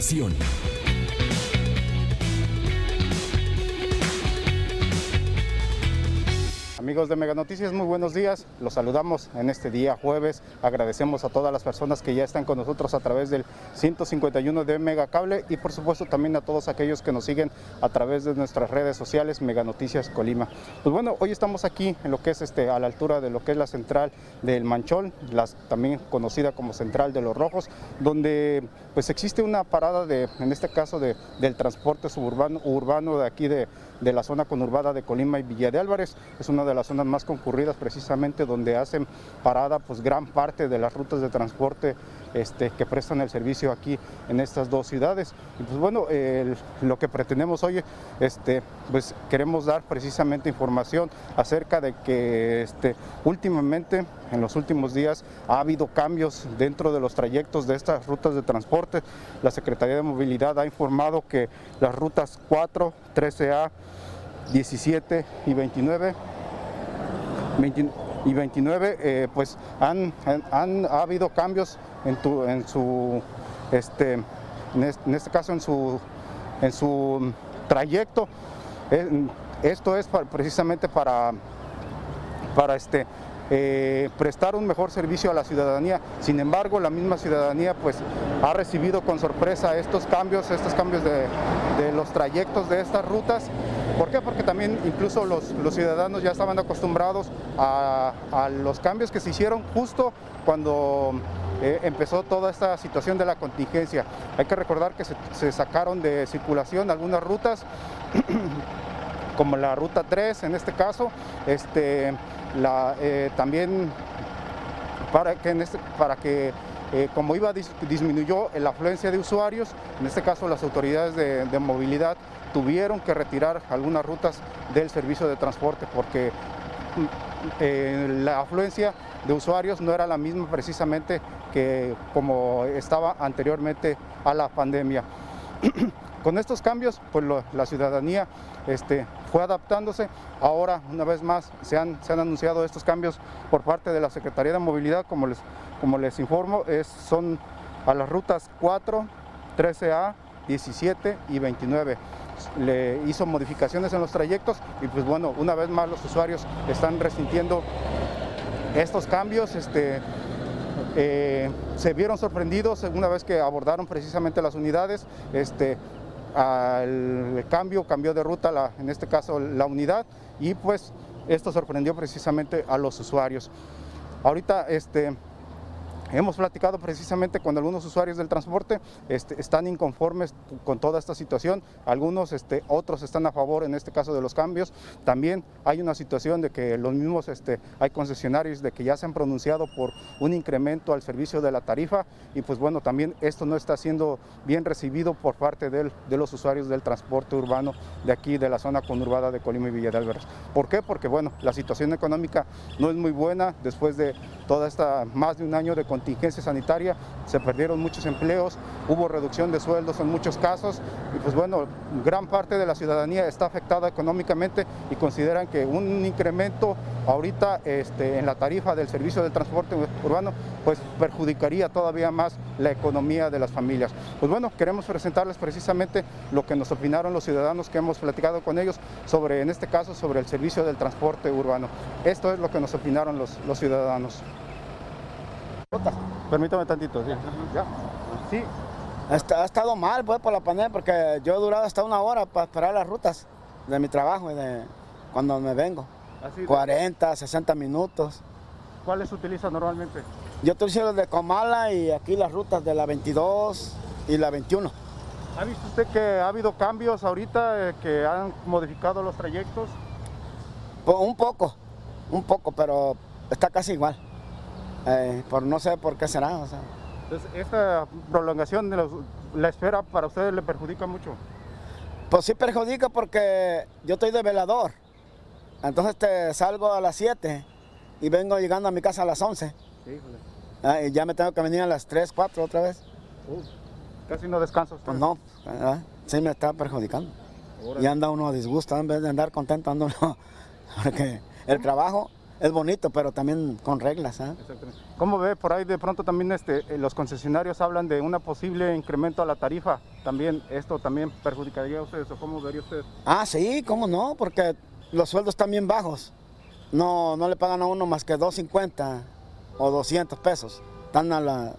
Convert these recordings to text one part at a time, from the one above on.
A Amigos de Mega Noticias, muy buenos días. Los saludamos en este día jueves. Agradecemos a todas las personas que ya están con nosotros a través del 151 de Mega Cable y por supuesto también a todos aquellos que nos siguen a través de nuestras redes sociales Mega Noticias Colima. Pues bueno, hoy estamos aquí en lo que es este a la altura de lo que es la central del Manchol, las, también conocida como Central de los Rojos, donde pues existe una parada de en este caso de, del transporte suburbano urbano de aquí de, de la zona conurbada de Colima y Villa de Álvarez. Es una de las zonas más concurridas precisamente donde hacen parada pues gran parte de las rutas de transporte este, que prestan el servicio aquí en estas dos ciudades. Y pues bueno, lo que pretendemos hoy, este, pues queremos dar precisamente información acerca de que este, últimamente, en los últimos días, ha habido cambios dentro de los trayectos de estas rutas de transporte. La Secretaría de Movilidad ha informado que las rutas 4, 13A, 17 y 29 20 y 29 eh, pues han, han- ha habido cambios en, tu- en su este en es- en este caso en su en su trayecto Eh, esto es precisamente para para este eh, prestar un mejor servicio a la ciudadanía. Sin embargo, la misma ciudadanía pues ha recibido con sorpresa estos cambios, estos cambios de los trayectos de estas rutas. ¿Por qué? Porque también incluso los, ciudadanos ya estaban acostumbrados a, los cambios que se hicieron justo cuando eh, empezó toda esta situación de la contingencia. Hay que recordar que se, sacaron de circulación algunas rutas como la ruta 3 en este caso, este, eh, también para que, este- para que eh, como iba dis- disminuyó la afluencia de usuarios, en este caso las autoridades de, movilidad tuvieron que retirar algunas rutas del servicio de transporte porque mm, eh, la afluencia de usuarios no era la misma precisamente que como estaba anteriormente a la pandemia. Con estos cambios, pues la ciudadanía este, fue adaptándose. Ahora, una vez más, se han, anunciado estos cambios por parte de la Secretaría de Movilidad, como les, como les informo, es, son a las rutas 4, 13A, 17 y 29. Le hizo modificaciones en los trayectos y pues bueno, una vez más los usuarios están resintiendo estos cambios. Este, eh, se vieron sorprendidos una vez que abordaron precisamente las unidades. Este, al cambio, cambió de ruta, la- en este caso la unidad, y pues esto sorprendió precisamente a los usuarios. Ahorita este, hemos platicado precisamente con algunos usuarios del transporte, este, están inconformes con toda esta situación, algunos, este, otros están a favor en este caso de los cambios. También hay una situación de que los mismos, este, hay concesionarios de que ya se han pronunciado por un incremento al servicio de la tarifa y pues bueno, también esto no está siendo bien recibido por parte del- de los usuarios del transporte urbano de aquí, de la zona conurbada de Colima y Villa de Álvarez. ¿Por qué? Porque bueno, la situación económica no es muy buena después de toda esta más de un año de contingencia sanitaria, se perdieron muchos empleos, hubo reducción de sueldos en muchos casos y pues bueno, gran parte de la ciudadanía está afectada económicamente y consideran que un incremento ahorita este, en la tarifa del servicio del transporte urbano pues perjudicaría todavía más la economía de las familias. Pues bueno, queremos presentarles precisamente lo que nos opinaron los ciudadanos que hemos platicado con ellos sobre, en este caso, sobre el servicio del transporte urbano. Esto es lo que nos opinaron los, los ciudadanos. Permítame tantito, sí. Ya. Sí, Ha, esta- ha estado mal pues por la pandemia porque yo he durado hasta una hora para esperar las rutas de mi trabajo y de cuando me vengo. así. 40, 60 minutos. ¿Cuáles utiliza normalmente? Yo utilizo los de Comala y aquí las rutas de la 22 y la 21. ¿Ha visto usted que ha habido cambios ahorita eh, que han modificado los trayectos? Po- Un poco, un poco, pero está casi igual. Eh, por no sé por qué será. o sea. Entonces, esta prolongación de los- la espera para ustedes le perjudica mucho. Pues sí perjudica porque yo estoy de velador. Entonces te salgo a las 7 y vengo llegando a mi casa a las 11. Ah, y ya me tengo que venir a las 3, 4 otra vez. Uh, casi no descansa usted. Pues no, ah, sí me está perjudicando. Y anda uno a disgusto, en vez de andar contento, anda uno. Porque el trabajo es bonito, pero también con reglas. ¿ah? Exactamente. ¿Cómo ve por ahí de pronto también este, eh, los concesionarios hablan de una posible incremento a la tarifa? También esto también perjudicaría a ustedes o cómo vería usted? Ah, sí, cómo no, porque los sueldos están bien bajos. No, no le pagan a uno más que 250 o 200 pesos. Están a la...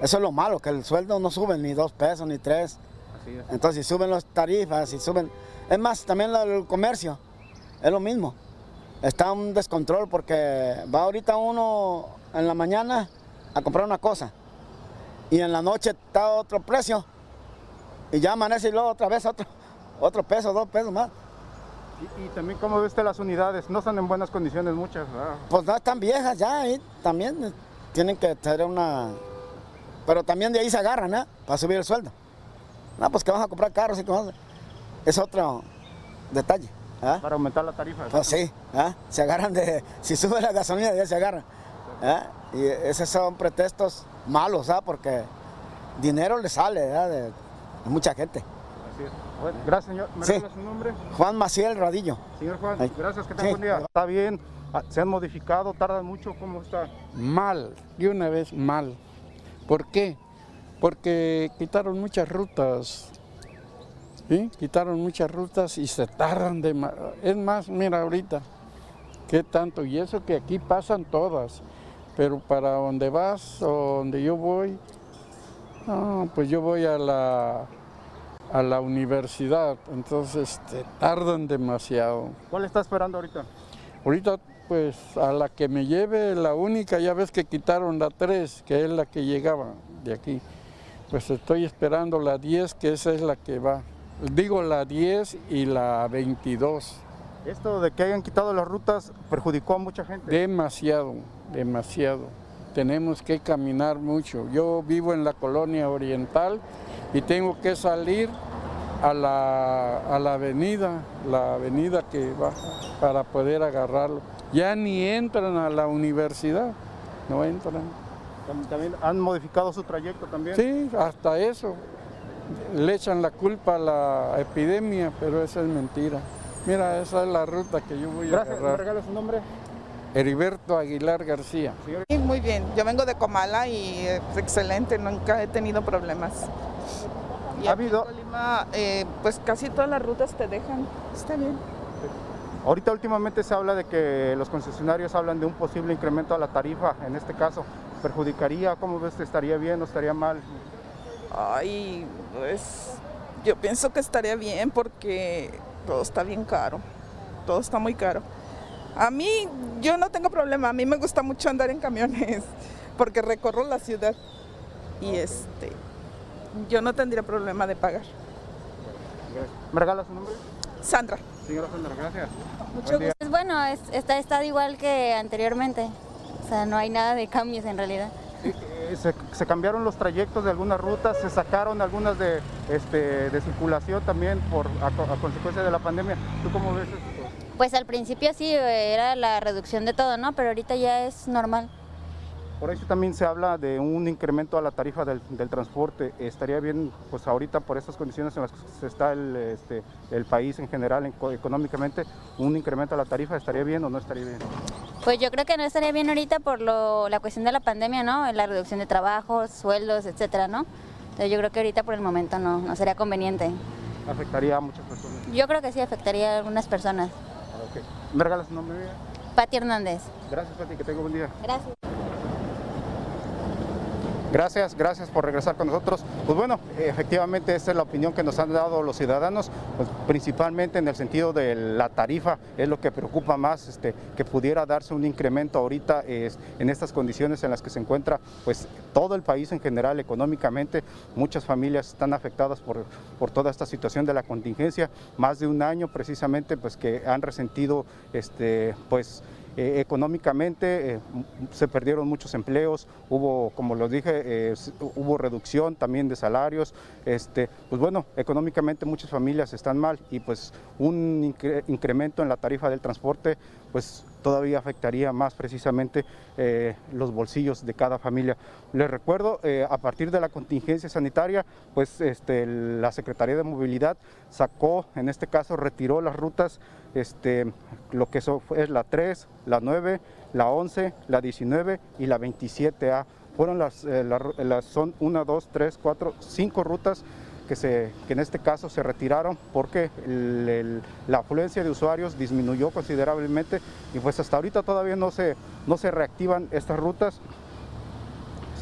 Eso es lo malo, que el sueldo no sube ni dos pesos ni tres. Así es. Entonces, si suben las tarifas, si suben... Es más, también el comercio, es lo mismo. Está un descontrol porque va ahorita uno en la mañana a comprar una cosa y en la noche está otro precio y ya amanece y luego otra vez otro, otro peso, dos pesos más. Y, y también cómo ve usted las unidades, no están en buenas condiciones muchas, ¿verdad? Pues no están viejas ya y también eh, tienen que tener una... Pero también de ahí se agarran, ¿eh? Para subir el sueldo. No, pues que vas a comprar carros y que vas a- Es otro detalle. ¿Ah? para aumentar la tarifa. Pues sí, ¿ah? se agarran de... Si sube la gasolina ya se agarran. ¿ah? Y esos son pretextos malos, ¿ah? Porque dinero le sale ¿ah? de, de mucha gente. Así es. Bueno, gracias, señor. ¿Me Sí. su nombre? Juan Maciel Radillo. Señor Juan, Ay. gracias, que tenga Sí. buen día. Está bien, se han modificado, tardan mucho, ¿cómo está? Mal, de una vez mal. ¿Por qué? Porque quitaron muchas rutas. ¿Sí? Quitaron muchas rutas y se tardan de ma- Es más, mira ahorita, ¿qué tanto? Y eso que aquí pasan todas. Pero para donde vas o donde yo voy, no, pues yo voy a la, a la universidad, entonces este, tardan demasiado. ¿Cuál está esperando ahorita? Ahorita, pues a la que me lleve, la única, ya ves que quitaron la 3, que es la que llegaba de aquí. Pues estoy esperando la 10, que esa es la que va. Digo la 10 y la 22. Esto de que hayan quitado las rutas perjudicó a mucha gente. Demasiado, demasiado. Tenemos que caminar mucho. Yo vivo en la colonia oriental y tengo que salir a la, a la avenida, la avenida que baja, para poder agarrarlo. Ya ni entran a la universidad, no entran. Tam- También han modificado su trayecto también. Sí, hasta eso. Le echan la culpa a la epidemia, pero esa es mentira. Mira, esa es la ruta que yo voy a Gracias, ¿me agarrar. regala su nombre? Heriberto Aguilar García. Sí, Muy bien, yo vengo de Comala y es excelente, nunca he tenido problemas. Y ¿Ha en habido- Colima, eh, pues casi todas las rutas te dejan, está bien. ahorita últimamente se habla de que los concesionarios hablan de un posible incremento a la tarifa, en este caso. ¿Perjudicaría? ¿Cómo ves? ¿Estaría bien o estaría mal? Ay, pues yo pienso que estaría bien porque todo está bien caro, todo está muy caro. A mí, yo no tengo problema, a mí me gusta mucho andar en camiones porque recorro la ciudad y este, yo no tendría problema de pagar. ¿Me regala su nombre? Sandra. Señora Sandra, gracias. Mucho gusto. Es bueno, es- está, está igual que anteriormente. O sea, no hay nada de cambios en realidad. Se, se cambiaron los trayectos de algunas rutas, se sacaron algunas de, este, de circulación también por, a, a consecuencia de la pandemia. ¿Tú cómo ves esto? Pues al principio sí eh, era la reducción de todo, ¿no? Pero ahorita ya es normal. Por eso también se habla de un incremento a la tarifa del, del transporte. Estaría bien, pues ahorita por estas condiciones en las que está el, este, el país en general en- económicamente, un incremento a la tarifa, ¿estaría bien o no estaría bien? Pues yo creo que no estaría bien ahorita por lo, la cuestión de la pandemia, ¿no? La reducción de trabajos, sueldos, etcétera, ¿no? Entonces yo creo que ahorita por el momento no, no sería conveniente. Afectaría a muchas personas. Yo creo que sí afectaría a algunas personas. Ok. ¿Me regalas su nombre? Pati Hernández. Gracias, Pati, que tenga buen día. Gracias. Gracias, gracias por regresar con nosotros. Pues bueno, efectivamente esta es la opinión que nos han dado los ciudadanos, pues principalmente en el sentido de la tarifa, es lo que preocupa más, este, que pudiera darse un incremento ahorita en estas condiciones en las que se encuentra pues todo el país en general económicamente. Muchas familias están afectadas por, por toda esta situación de la contingencia, más de un año precisamente pues que han resentido este, pues eh, económicamente eh, se perdieron muchos empleos, hubo, como lo dije, eh, hubo reducción también de salarios, este, pues bueno, económicamente muchas familias están mal y pues un incremento en la tarifa del transporte pues todavía afectaría más precisamente los bolsillos de cada familia. Les recuerdo, a partir de la contingencia sanitaria, pues este, la Secretaría de Movilidad sacó, en este caso retiró las rutas este, lo que es la 3, la 9, la 11, la 19 y la 27A. Fueron las, eh, las son 1, 2, 3, 4, 5 rutas que, se, que en este caso se retiraron porque la afluencia de usuarios disminuyó considerablemente y pues hasta ahorita todavía no se, no se reactivan estas rutas.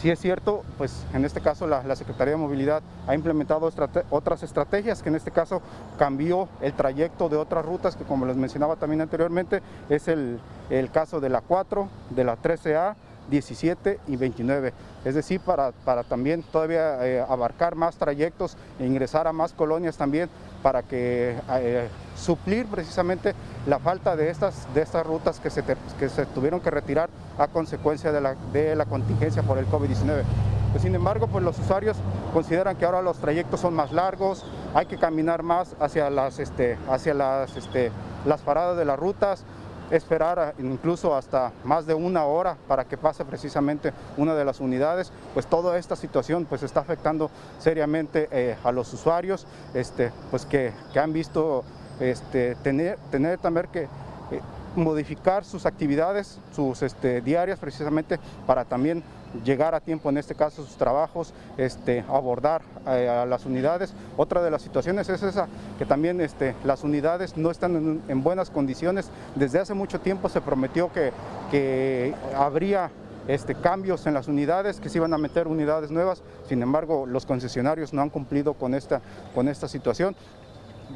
Sí es cierto, pues en este caso la, Secretaría de Movilidad ha implementado otras estrategias, que en este caso cambió el trayecto de otras rutas, que como les mencionaba también anteriormente, es el, caso de la 4, de la 13A, 17 y 29. Es decir, para, para también todavía eh, abarcar más trayectos e ingresar a más colonias también para que eh, suplir precisamente la falta de estas, de estas rutas que se, que se tuvieron que retirar a consecuencia de la, de la contingencia por el COVID-19. Pues, sin embargo, pues los usuarios consideran que ahora los trayectos son más largos, hay que caminar más hacia las, este, hacia las, este, las paradas de las rutas, esperar incluso hasta más de una hora para que pase precisamente una de las unidades, pues toda esta situación pues está afectando seriamente eh, a los usuarios este, pues que, han visto este, tener, tener también que eh, modificar sus actividades, sus este, diarias precisamente para también llegar a tiempo, en este caso sus trabajos, este, abordar eh, a las unidades. Otra de las situaciones es esa, que también este, las unidades no están en, buenas condiciones. Desde hace mucho tiempo se prometió que, habría este, cambios en las unidades, que se iban a meter unidades nuevas, sin embargo los concesionarios no han cumplido con esta situación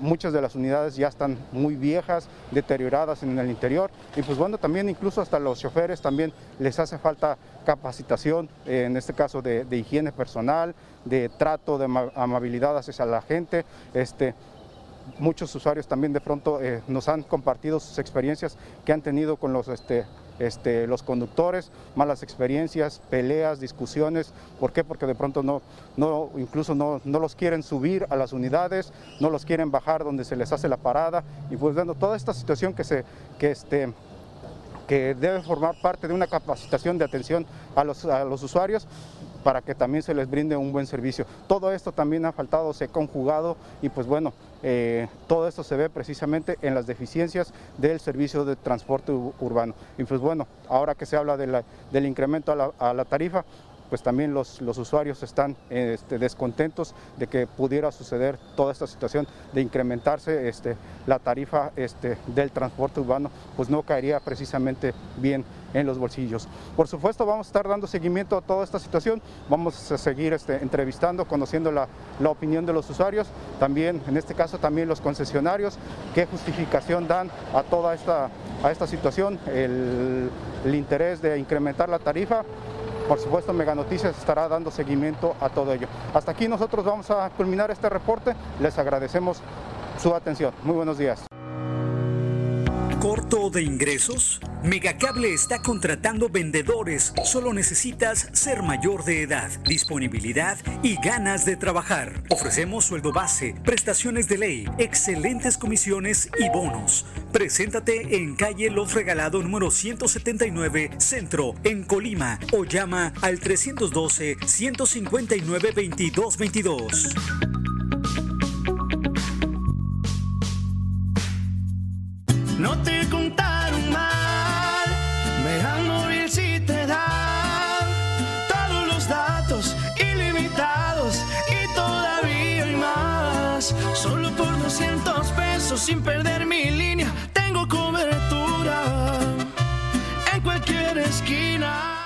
muchas de las unidades ya están muy viejas, deterioradas en el interior y pues bueno, también incluso hasta los choferes también les hace falta capacitación, eh, en este caso de, higiene personal, de trato, de amabilidad hacia la gente. Este, muchos usuarios también de pronto eh, nos han compartido sus experiencias que han tenido con los este, este, los conductores, malas experiencias, peleas, discusiones. ¿Por qué? Porque de pronto no, no incluso no, no, los quieren subir a las unidades, no los quieren bajar donde se les hace la parada. Y pues viendo toda esta situación que, se, que, este, que debe formar parte de una capacitación de atención a los, a los usuarios, para que también se les brinde un buen servicio. Todo esto también ha faltado, se ha conjugado y pues bueno, eh, todo esto se ve precisamente en las deficiencias del servicio de transporte urbano. Y pues bueno, ahora que se habla del incremento a la tarifa, pues también los, los usuarios están este, descontentos de que pudiera suceder toda esta situación de incrementarse este, la tarifa este, del transporte urbano, pues no caería precisamente bien en los bolsillos. Por supuesto vamos a estar dando seguimiento a toda esta situación, vamos a seguir entrevistando, conociendo la, opinión de los usuarios, también en este caso también los concesionarios, qué justificación dan a toda esta, a esta situación, el, el interés de incrementar la tarifa por supuesto, Mega Noticias estará dando seguimiento a todo ello. Hasta aquí nosotros vamos a culminar este reporte. Les agradecemos su atención. Muy buenos días. ¿Corto de ingresos? Megacable está contratando vendedores. Solo necesitas ser mayor de edad, disponibilidad y ganas de trabajar. Ofrecemos sueldo base, prestaciones de ley, excelentes comisiones y bonos. Preséntate en calle Los Regalado número 179, Centro, en Colima, o llama al 312 159 2222. No te contaron mal, me móvil si te dan todos los datos ilimitados y todavía hay más. Solo por 200 pesos sin perder mi línea, tengo cobertura en cualquier esquina.